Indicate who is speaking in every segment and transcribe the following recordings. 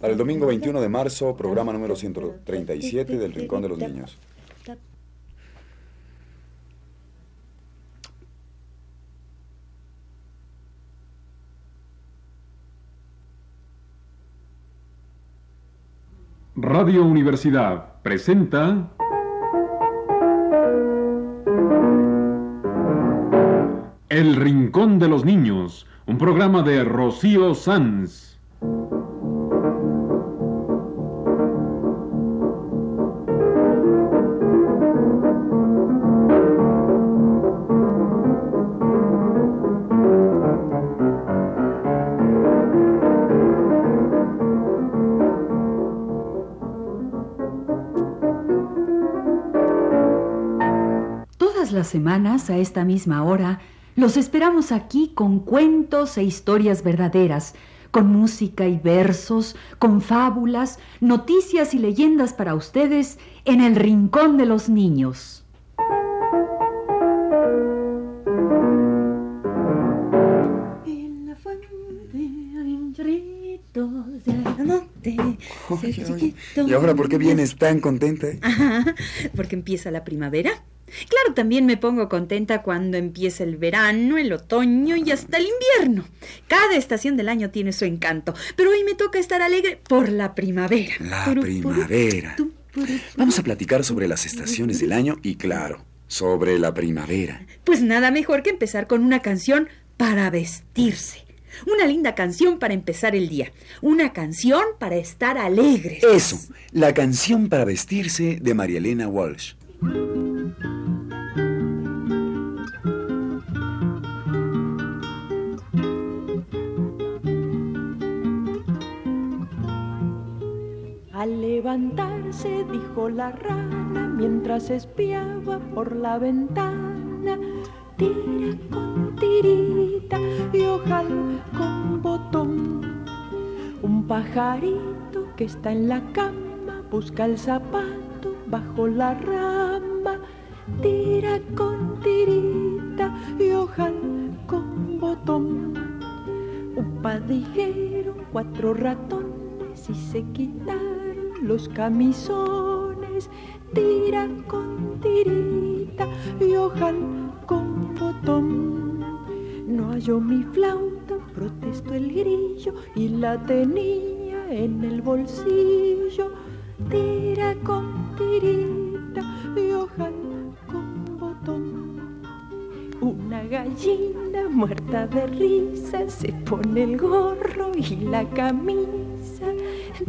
Speaker 1: Para el domingo 21 de marzo, programa número 137 del Rincón de los Niños.
Speaker 2: Radio Universidad presenta El Rincón de los Niños, un programa de Rocío Sanz.
Speaker 3: Semanas, a esta misma hora, los esperamos aquí con cuentos e historias verdaderas, con música y versos, con fábulas, noticias y leyendas para ustedes en el Rincón de los Niños.
Speaker 1: Oye, oye. ¿Y ahora por qué vienes tan contenta?
Speaker 4: Ajá, porque empieza la primavera. Claro, también me pongo contenta cuando empieza el verano, el otoño y hasta el invierno. Cada estación del año tiene su encanto, pero hoy me toca estar alegre por la primavera.
Speaker 1: La primavera. Vamos a platicar sobre las estaciones del año y, claro, sobre la primavera.
Speaker 4: Pues nada mejor que empezar con una canción para vestirse. Una linda canción para empezar el día. Una canción para estar alegres.
Speaker 1: Eso, la canción para vestirse de María Elena Walsh.
Speaker 5: Levantarse, dijo la rana, mientras espiaba por la ventana, tira con tirita y ojal con botón. Un pajarito que está en la cama busca el zapato bajo la rama, tira con tirita y ojal con botón. Un padijero, cuatro ratones y se quitaron los camisones. Tira con tirita y ojal con botón. No halló mi flauta, protestó el grillo y la tenía en el bolsillo. Tira con tirita y ojal con botón. Una gallina muerta de risa se pone el gorro y la camisa,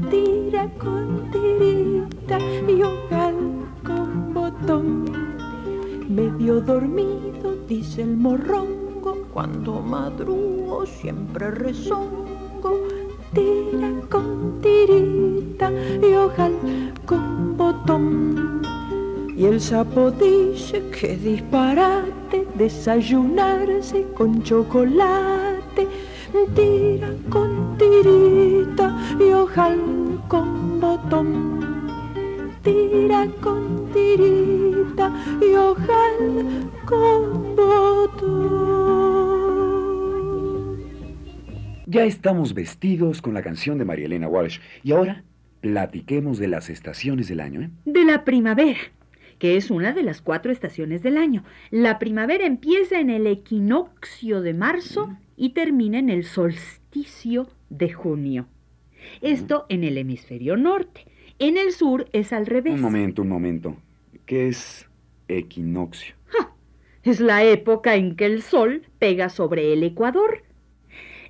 Speaker 5: tira con tirita y ojal con botón. Medio dormido, dice el morrongo, cuando madrugo siempre rezongo, tira con tirita y ojal con botón. Y el sapo dice que disparate desayunarse con chocolate. Tira con tirita y ojal con botón. Tira con tirita y ojal con botón.
Speaker 1: Ya estamos vestidos con la canción de María Elena Walsh. Y ahora, platiquemos de las estaciones del año, ¿eh?
Speaker 4: de la primavera, que es una de las cuatro estaciones del año. La primavera empieza en el equinoccio de marzo y termina en el solsticio de junio. Esto en el hemisferio norte. En el sur es al revés.
Speaker 1: Un momento, un momento. ¿Qué es equinoccio?
Speaker 4: Es la época en que el sol pega sobre el ecuador.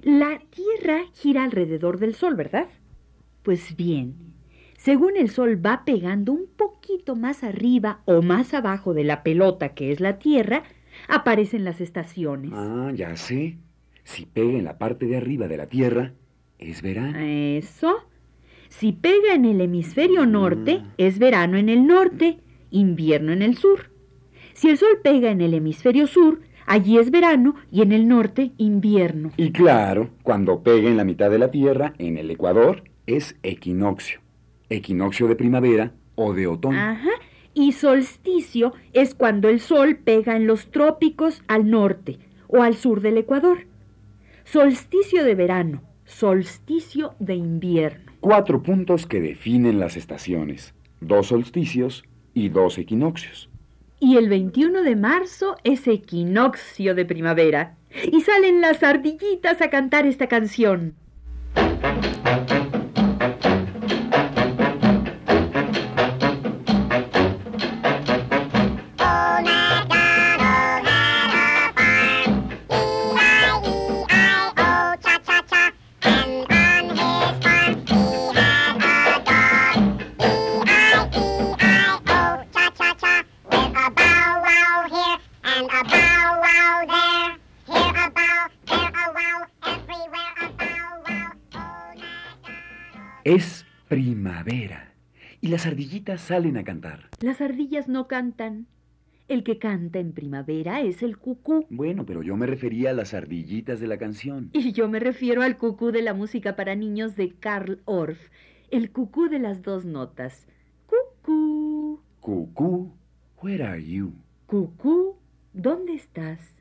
Speaker 4: La Tierra gira alrededor del sol, ¿verdad? Pues bien, según el sol va pegando un poquito más arriba o más abajo de la pelota que es la Tierra, aparecen las estaciones.
Speaker 1: Ah, ya sé. Si pega en la parte de arriba de la Tierra, es verano.
Speaker 4: Eso. Si pega en el hemisferio norte, es verano en el norte, invierno en el sur. Si el sol pega en el hemisferio sur, allí es verano y en el norte invierno.
Speaker 1: Y claro, cuando pega en la mitad de la Tierra, en el Ecuador, es equinoccio. Equinoccio de primavera o de otoño.
Speaker 4: Ajá. Y solsticio es cuando el sol pega en los trópicos al norte o al sur del Ecuador. Solsticio de verano, solsticio de invierno.
Speaker 1: Cuatro puntos que definen las estaciones, dos solsticios y dos equinoccios.
Speaker 4: Y el 21 de marzo es equinoccio de primavera. Y salen las ardillitas a cantar esta canción.
Speaker 1: Las ardillitas salen a cantar.
Speaker 4: Las ardillas no cantan. El que canta en primavera es el cucú.
Speaker 1: Bueno, pero yo me refería a las ardillitas de la canción.
Speaker 4: Y yo me refiero al cucú de la música para niños de Karl Orff. El cucú de las dos notas. Cucú.
Speaker 1: Cucú, where are you?
Speaker 4: Cucú, ¿dónde estás?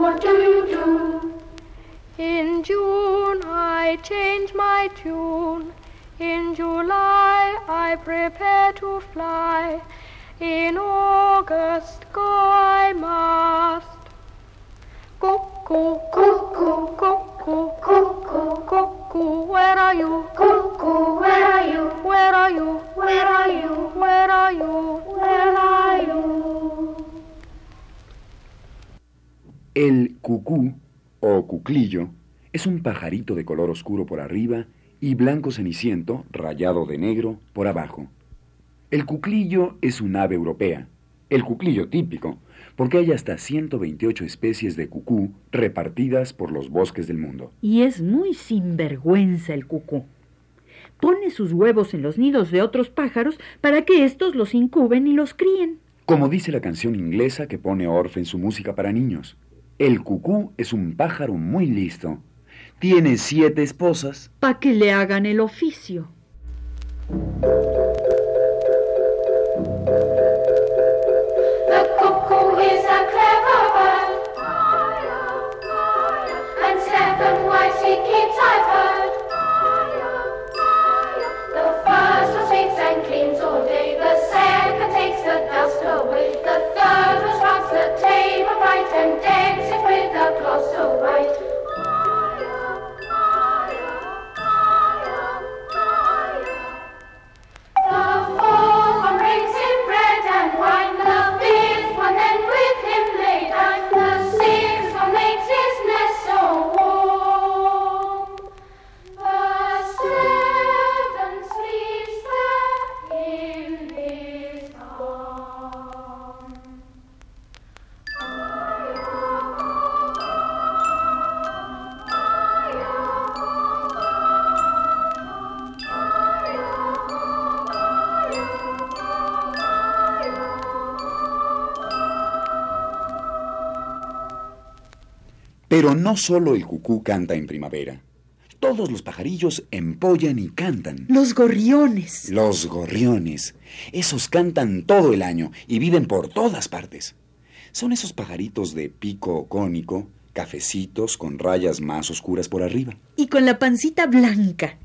Speaker 6: What do you do? In June I change my tune. In July I prepare to fly. In August go I must. Cuckoo, cuckoo, cuckoo, cuckoo, cuckoo, where are you? Cuckoo, where are you? Where are you? Where are you? Where are you? Where are you?
Speaker 1: El cucú o cuclillo es un pajarito de color oscuro por arriba y blanco ceniciento rayado de negro por abajo. El cuclillo es un ave europea, el cuclillo típico, porque hay hasta 128 especies de cucú repartidas por los bosques del mundo.
Speaker 4: Y es muy sinvergüenza el cucú. Pone sus huevos en los nidos de otros pájaros para que éstos los incuben y los críen.
Speaker 1: Como dice la canción inglesa que pone Orff en su música para niños, el cucú es un pájaro muy listo. Tiene siete esposas.
Speaker 4: Pa' que le hagan el oficio.
Speaker 1: Pero no solo el cucú canta en primavera. Todos los pajarillos empollan y cantan.
Speaker 4: Los gorriones.
Speaker 1: Los gorriones. Esos cantan todo el año y viven por todas partes. Son esos pajaritos de pico cónico, cafecitos con rayas más oscuras por arriba.
Speaker 4: Y con la pancita blanca.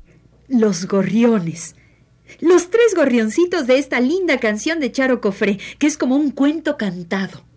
Speaker 4: Los gorriones. Los tres gorrioncitos de esta linda canción de Charo Cofré, que es como un cuento cantado.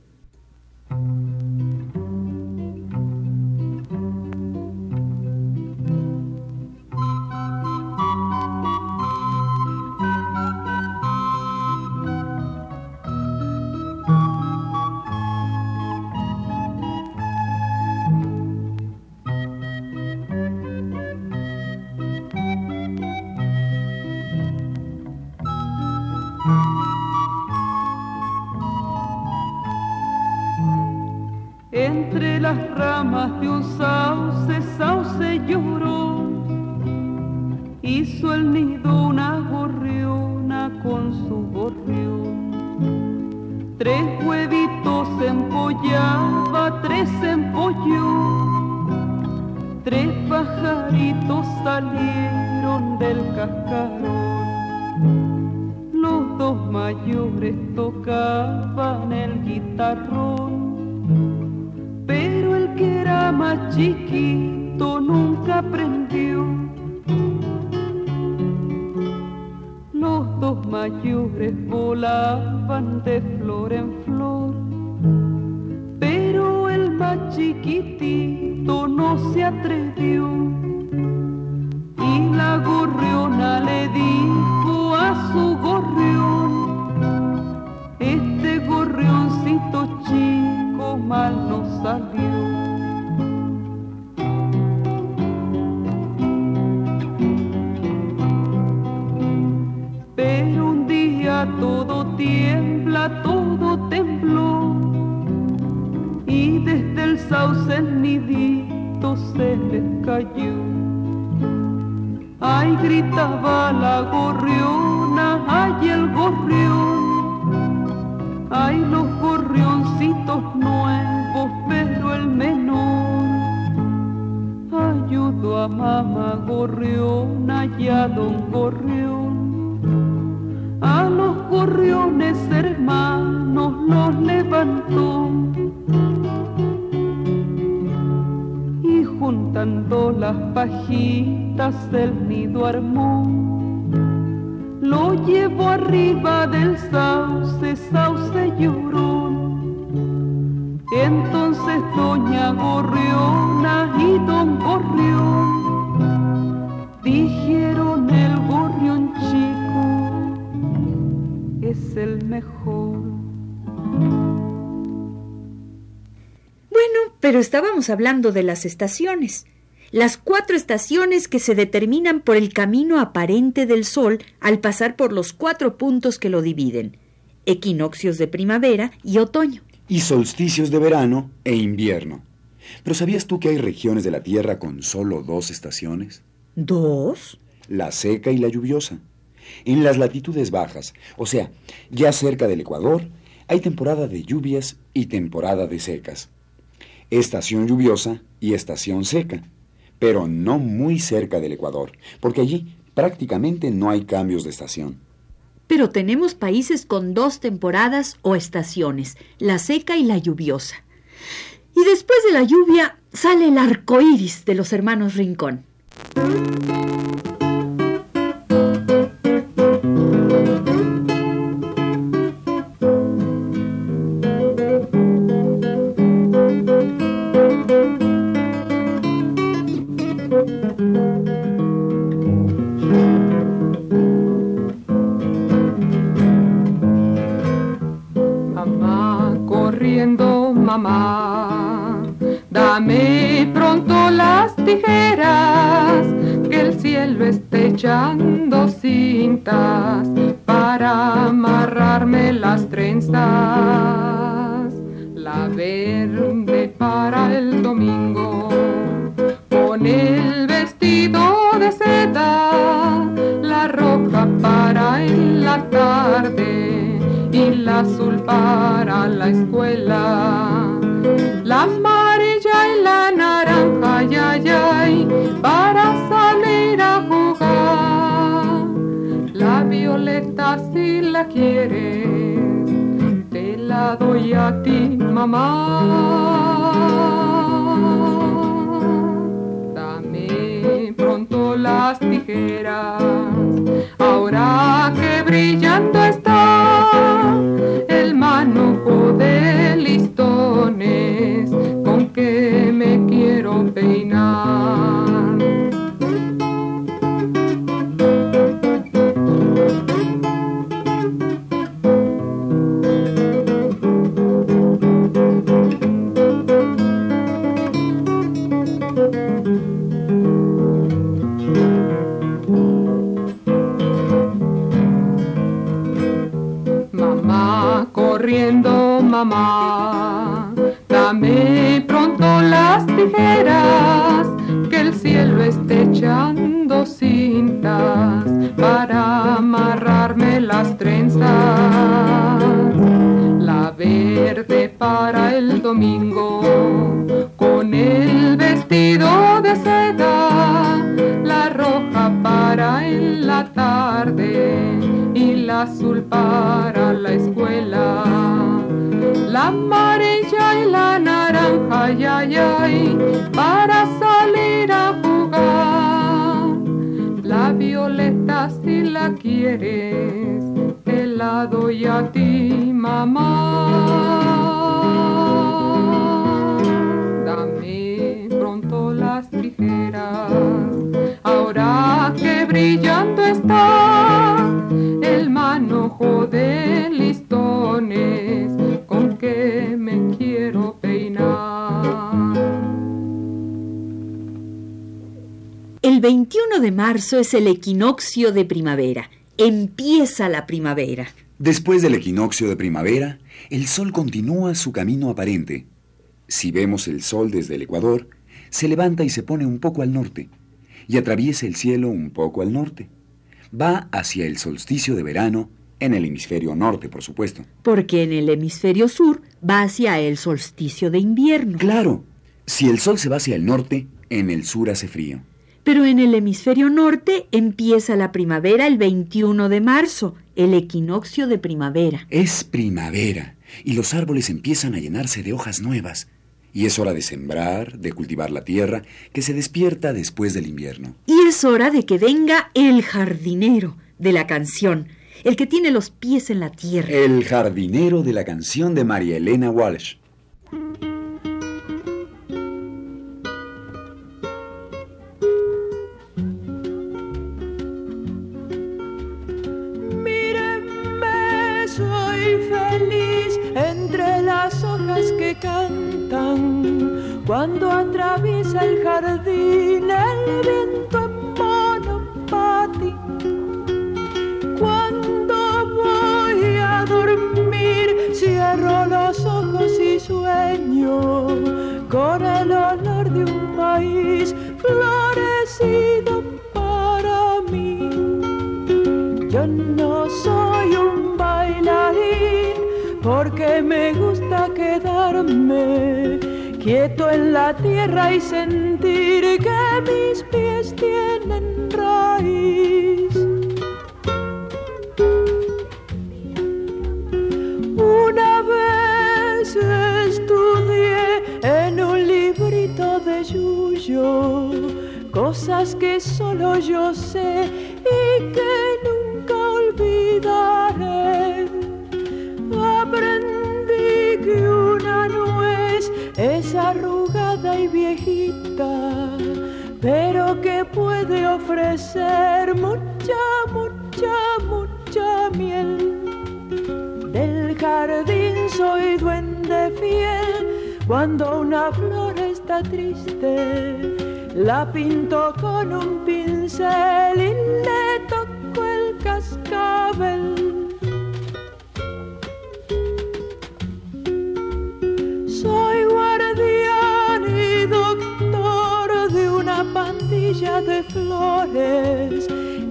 Speaker 7: No se atrevió. Y la gorriona le dijo a su gorrión, este gorrioncito chico mal no salió. Pero un día todo tiembla, todo tembló y desde el sauce el se les cayó. Ay, gritaba la gorriona, ay, el gorrión. Ay, los gorrioncitos nuevos, pero el menor. Ayudo a mamá gorriona y a don gorrión. A los gorriones hermanos los levantó. Juntando las pajitas del nido armó. Lo llevó arriba del sauce, sauce llorón. Entonces doña Gorriona y don Gorrión dijeron el gorrión chico es el mejor.
Speaker 8: Pero estábamos hablando de las estaciones. Las cuatro estaciones que se determinan por el camino aparente del Sol al pasar por los cuatro puntos que lo dividen, equinoccios de primavera y otoño.
Speaker 1: Y solsticios de verano e invierno. Pero ¿sabías tú que hay regiones de la Tierra con solo dos estaciones?
Speaker 8: ¿Dos?
Speaker 1: La seca y la lluviosa. En las latitudes bajas, o sea, ya cerca del Ecuador, hay temporada de lluvias y temporada de secas. Estación lluviosa y estación seca, pero no muy cerca del Ecuador, porque allí prácticamente no hay cambios de estación.
Speaker 8: Pero tenemos países con dos temporadas o estaciones, la seca y la lluviosa. Y después de la lluvia sale el arco iris de los hermanos Rincón.
Speaker 7: La quieres, te la doy a ti, mamá. Dame pronto las tijeras, ahora que brillando Mamá,
Speaker 5: Dame pronto las tijeras, que el cielo esté echando cintas para amarrarme las trenzas. La verde para el domingo, con el vestido de seda, la roja para en la tarde la azul para la escuela. La amarilla y la naranja, ay, ay, para salir a jugar. La violeta si la quieres, te la doy a ti, mamá. Dame pronto las tijeras, ahora que brillando está
Speaker 4: 21 de marzo es el equinoccio de primavera. Empieza la primavera.
Speaker 1: Después del equinoccio de primavera, el sol continúa su camino aparente. Si vemos el sol desde el Ecuador, se levanta y se pone un poco al norte, y atraviesa el cielo un poco al norte. Va hacia el solsticio de verano, en el hemisferio norte, por supuesto.
Speaker 4: Porque en el hemisferio sur va hacia el solsticio de invierno.
Speaker 1: Claro, si el sol se va hacia el norte, en el sur hace frío.
Speaker 4: Pero en el hemisferio norte empieza la primavera el 21 de marzo, el equinoccio de primavera.
Speaker 1: Es primavera y los árboles empiezan a llenarse de hojas nuevas. Y es hora de sembrar, de cultivar la tierra, que se despierta después del invierno.
Speaker 4: Y es hora de que venga el jardinero de la canción, el que tiene los pies en la tierra.
Speaker 1: El jardinero de la canción de María Elena Walsh.
Speaker 5: Cantan. Cuando atraviesa el jardín el viento en monopati. Cuando voy a dormir cierro los ojos y sueño con el olor de un país florecido me gusta quedarme quieto en la tierra y sentir que mis pies tienen raíz. Ofrecer mucha, mucha, mucha miel. Del jardín soy duende fiel, cuando una flor está triste, la pinto con un pincel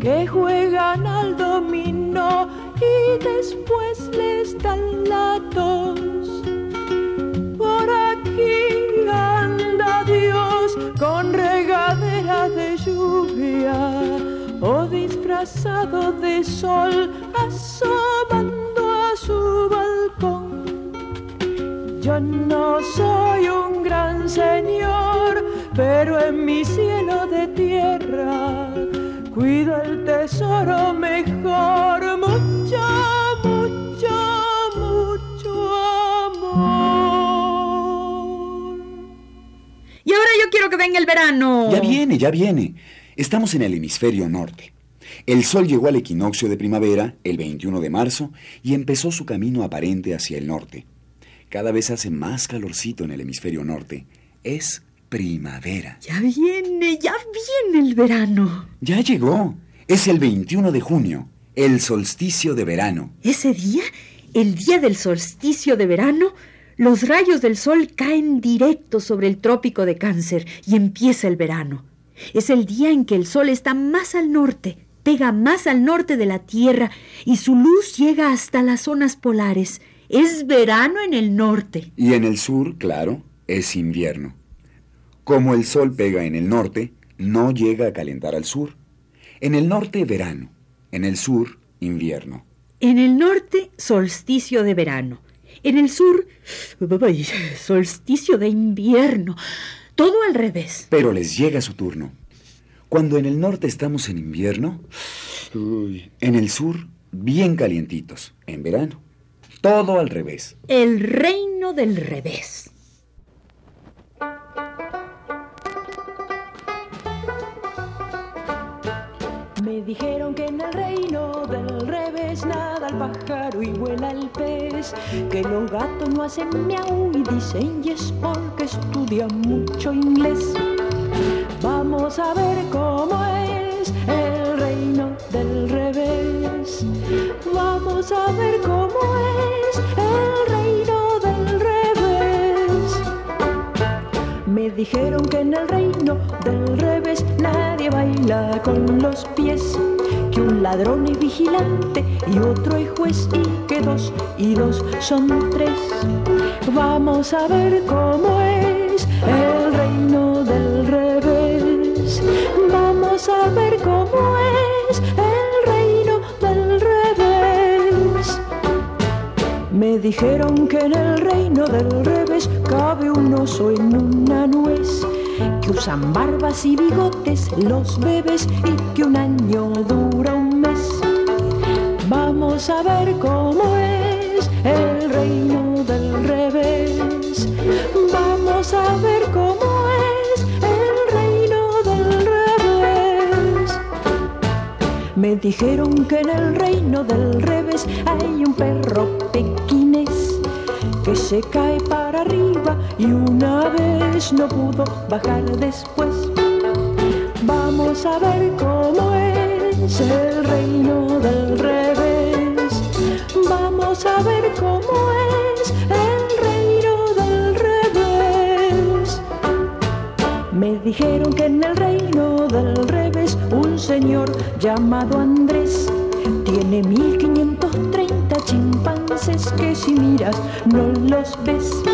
Speaker 5: que juegan al dominó y después les dan la tos. Por aquí anda Dios con regadera de lluvia o disfrazado de sol asomando a su balcón. Yo no soy un gran señor, pero en mi cielo tesoro mejor, mucho, mucho, mucho amor.
Speaker 4: Y ahora yo quiero que venga el verano.
Speaker 1: Ya viene, ya viene. Estamos en el hemisferio norte. El sol llegó al equinoccio de primavera, el 21 de marzo, y empezó su camino aparente hacia el norte. Cada vez hace más calorcito en el hemisferio norte. Es primavera.
Speaker 4: Ya viene, ya viene el verano.
Speaker 1: Ya llegó. Es el 21 de junio, el solsticio de verano.
Speaker 4: Ese día, el día del solsticio de verano, Los rayos del sol caen directo sobre el trópico de cáncer y empieza el verano. Es el día en que el sol está más al norte, pega más al norte de la Tierra y su luz llega hasta las zonas polares. Es verano en el norte.
Speaker 1: Y en el sur, claro, es invierno. Como el sol pega en el norte, no llega a calentar al sur. En el norte, verano. En el sur, invierno.
Speaker 4: En el norte, solsticio de verano. En el sur, solsticio de invierno. Todo al revés.
Speaker 1: Pero les llega su turno. Cuando en el norte estamos en invierno, uy, en el sur, bien calientitos, en verano. Todo al revés.
Speaker 4: El reino del revés.
Speaker 5: Me dijeron que en el reino del revés nada el pájaro y vuela el pez, que los gatos no hacen miau y dicen yes porque estudian mucho inglés. Vamos a ver cómo es el reino del revés. Vamos a ver cómo es el reino del revés. Me dijeron que en el reino del revés nadie baila con los pies, que un ladrón es vigilante y otro es juez y que dos y dos son tres. Vamos a ver cómo es el reino del revés. Vamos a ver cómo es el reino del revés. Me dijeron que en el reino del revés cabe un oso en una nuez, que usan barbas y bigotes los bebés y que un año dura un mes. Vamos a ver cómo es el reino del revés. Vamos a ver cómo es el reino del revés. Me dijeron que en el reino del revés hay un perro pequinés que se cae para arriba y una vez no pudo bajar después. Vamos a ver cómo es el reino del revés. Vamos a ver cómo es el reino del revés. Me dijeron que en el reino del revés un señor llamado Andrés tiene 1530 chimpancés que si miras no los ves.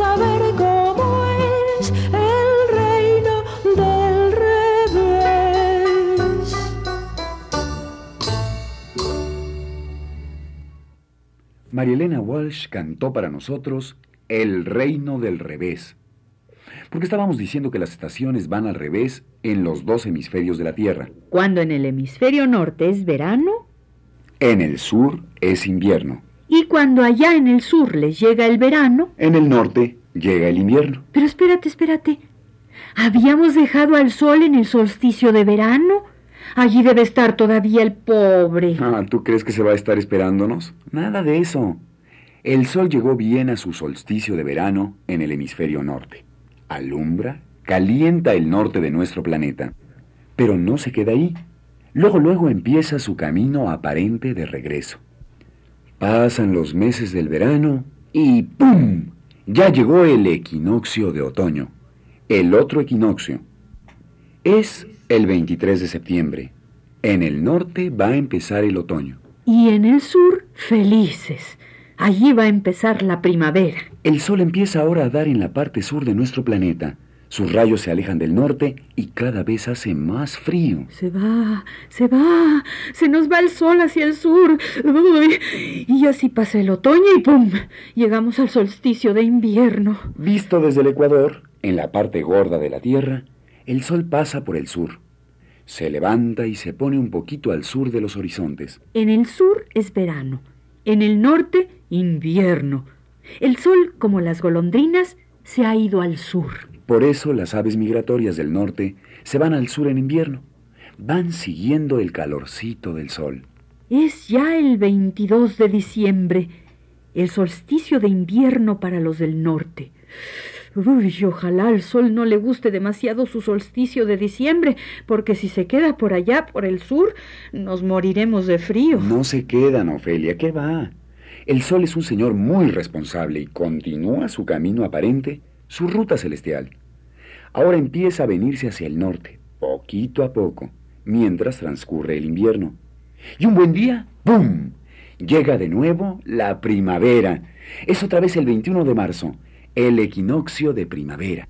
Speaker 5: Ver cómo es el reino del revés.
Speaker 1: Marielena Walsh cantó para nosotros El reino del revés. Porque estábamos diciendo que las estaciones van al revés en los dos hemisferios de la Tierra.
Speaker 4: Cuando en el hemisferio norte es verano
Speaker 1: En el sur es invierno.
Speaker 4: Y cuando allá en el sur les llega el verano.
Speaker 1: En el norte llega el invierno.
Speaker 4: Pero espérate, espérate. ¿Habíamos dejado al sol en el solsticio de verano? Allí debe estar todavía el pobre.
Speaker 1: Ah, ¿tú crees que se va a estar esperándonos? Nada de eso. El sol llegó bien a su solsticio de verano en el hemisferio norte. Alumbra, calienta el norte de nuestro planeta. Pero no se queda ahí. Luego, luego empieza su camino aparente de regreso. Pasan los meses del verano y ¡pum! Ya llegó el equinoccio de otoño. El otro equinoccio. Es el 23 de septiembre. En el norte va a empezar el otoño.
Speaker 4: Y en el sur, felices. Allí va a empezar la primavera.
Speaker 1: El sol empieza ahora a dar en la parte sur de nuestro planeta. Sus rayos se alejan del norte y cada vez hace más frío.
Speaker 4: Se va, se va, se nos va el sol hacia el sur. Uy, y así pasa el otoño y ¡pum! Llegamos al solsticio de invierno.
Speaker 1: Visto desde el Ecuador, en la parte gorda de la Tierra, el sol pasa por el sur. Se levanta y se pone un poquito al sur de los horizontes.
Speaker 4: En el sur es verano En el norte, invierno. El sol, como las golondrinas, se ha ido al sur.
Speaker 1: Por eso las aves migratorias del norte se van al sur en invierno. Van siguiendo el calorcito del sol.
Speaker 4: Es ya el 22 de diciembre, el solsticio de invierno para los del norte. Uy, ojalá al sol no le guste demasiado su solsticio de diciembre, porque si se queda por allá, por el sur, nos moriremos de frío.
Speaker 1: No se quedan, Ofelia, ¿qué va? El sol es un señor muy responsable y continúa su camino aparente, su ruta celestial. Ahora empieza a venirse hacia el norte, poquito a poco, mientras transcurre el invierno. Y un buen día, ¡pum! Llega de nuevo la primavera. Es otra vez el 21 de marzo, el equinoccio de primavera.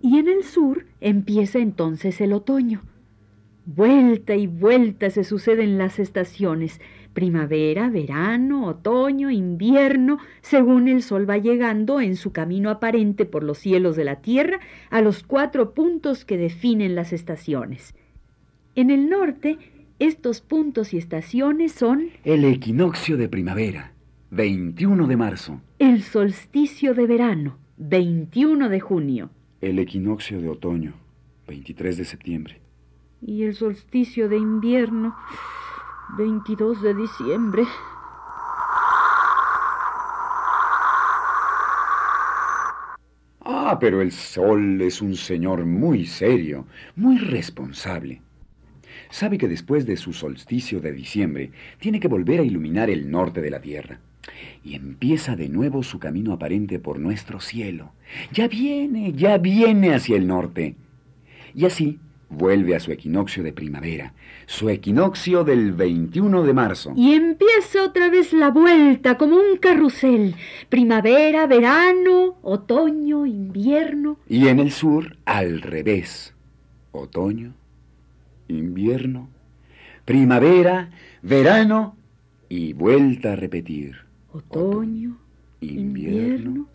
Speaker 4: Y en el sur empieza entonces el otoño. Vuelta y vuelta se suceden las estaciones, primavera, verano, otoño, invierno, según el sol va llegando en su camino aparente por los cielos de la tierra a los cuatro puntos que definen las estaciones. En el norte, estos puntos y estaciones son
Speaker 1: El equinoccio de primavera, 21 de marzo.
Speaker 4: el solsticio de verano, 21 de junio,
Speaker 1: El equinoccio de otoño, 23 de septiembre.
Speaker 4: Y el solsticio de invierno, 22 de diciembre.
Speaker 1: Ah, pero el sol es un señor muy serio, muy responsable. Sabe que después de su solsticio de diciembre tiene que volver a iluminar el norte de la tierra. Y empieza de nuevo su camino aparente por nuestro cielo. Ya viene, ya viene hacia el norte. Y así vuelve a su equinoccio de primavera, su equinoccio del 21 de marzo.
Speaker 4: Y empieza otra vez la vuelta como un carrusel. Primavera, verano, otoño, invierno.
Speaker 1: Y en el sur, al revés. Otoño, invierno, primavera, verano y vuelta a repetir.
Speaker 4: Otoño,
Speaker 1: invierno,
Speaker 4: invierno,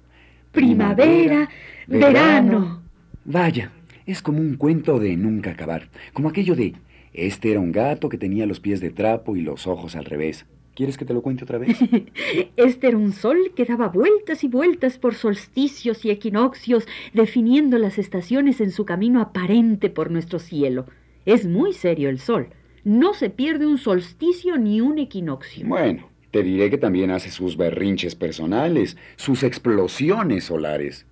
Speaker 4: primavera, verano.
Speaker 1: Vaya, es como un cuento de nunca acabar, como aquello de este era un gato que tenía los pies de trapo y los ojos al revés. ¿Quieres que te lo cuente otra vez?
Speaker 4: Este era un sol que daba vueltas y vueltas por solsticios y equinoccios, definiendo las estaciones en su camino aparente por nuestro cielo. Es muy serio el sol. No se pierde un solsticio ni un equinoccio.
Speaker 1: Bueno, te diré que también hace sus berrinches personales, sus explosiones solares.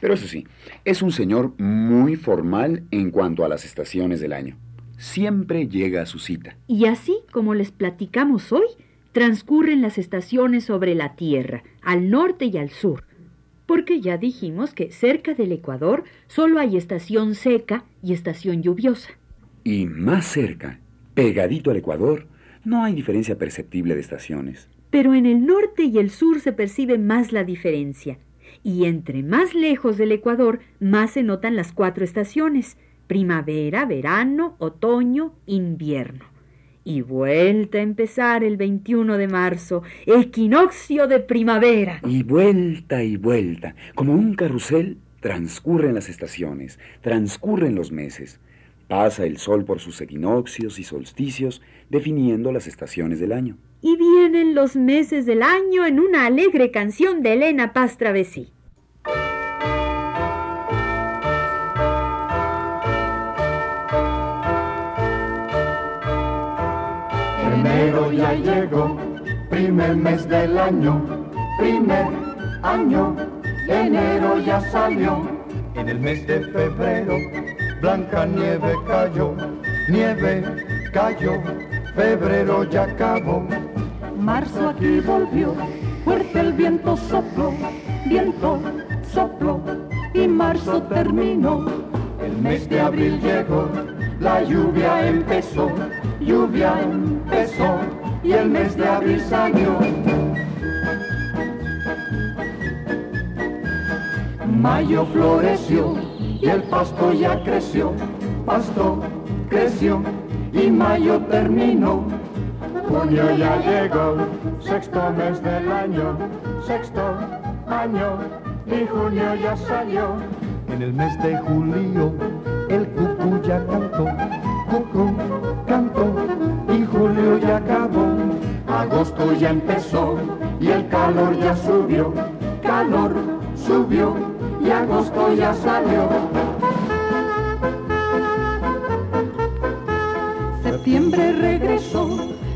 Speaker 1: Pero eso sí, es un señor muy formal en cuanto a las estaciones del año. Siempre llega a su cita.
Speaker 4: Y así como les platicamos hoy, transcurren las estaciones sobre la Tierra, al norte y al sur. Porque ya dijimos que cerca del Ecuador solo hay estación seca y estación lluviosa.
Speaker 1: Y más cerca, pegadito al Ecuador, no hay diferencia perceptible de estaciones.
Speaker 4: Pero en el norte y el sur se percibe más la diferencia. Y entre más lejos del Ecuador, más se notan las cuatro estaciones, primavera, verano, otoño, invierno. Y vuelta a empezar el 21 de marzo, equinoccio de primavera.
Speaker 1: Y vuelta y vuelta, como un carrusel, transcurren las estaciones, transcurren los meses. Pasa el sol por sus equinoccios y solsticios, definiendo las estaciones del año.
Speaker 4: Y vienen los meses del año en una alegre canción de Elena Paz Travesí.
Speaker 9: Enero ya llegó, primer mes del año, primer año, enero ya salió. En el mes de febrero, blanca nieve cayó, nieve cayó, febrero ya acabó.
Speaker 5: Marzo aquí volvió, fuerte el viento sopló, viento sopló y marzo terminó.
Speaker 9: El mes de abril llegó, la lluvia empezó, lluvia empezó y el mes de abril salió. Mayo floreció y el pasto ya creció, pasto creció y mayo terminó. Junio ya llegó, sexto mes del año, sexto año y junio ya salió. En el mes de julio el cucú ya cantó, cucú cantó y julio ya acabó. Agosto ya empezó y el calor ya subió, calor subió y agosto ya salió.
Speaker 10: Septiembre regresó,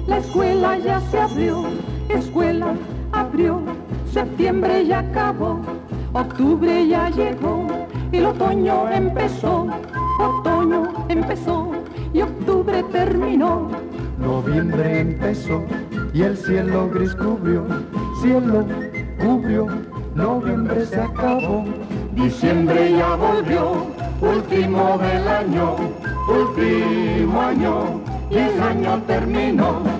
Speaker 10: la escuela ya se abrió, escuela abrió, septiembre ya acabó, octubre ya llegó, el otoño empezó, otoño empezó y octubre terminó.
Speaker 9: Noviembre empezó y el cielo gris cubrió, cielo cubrió, noviembre se acabó. Diciembre ya volvió, último del año, último año, y el año terminó.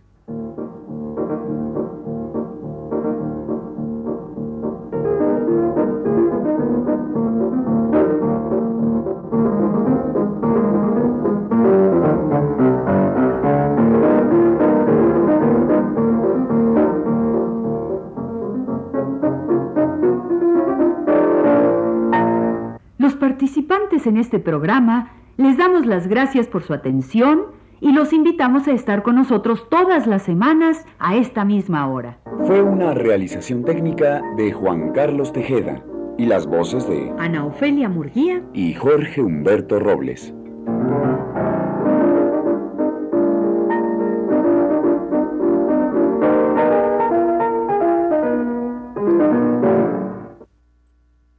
Speaker 4: En este programa les damos las gracias por su atención y los invitamos a estar con nosotros todas las semanas a esta misma hora.
Speaker 1: Fue una realización técnica de Juan Carlos Tejeda y las voces de
Speaker 11: Ana Ofelia Murguía
Speaker 1: y Jorge Humberto Robles.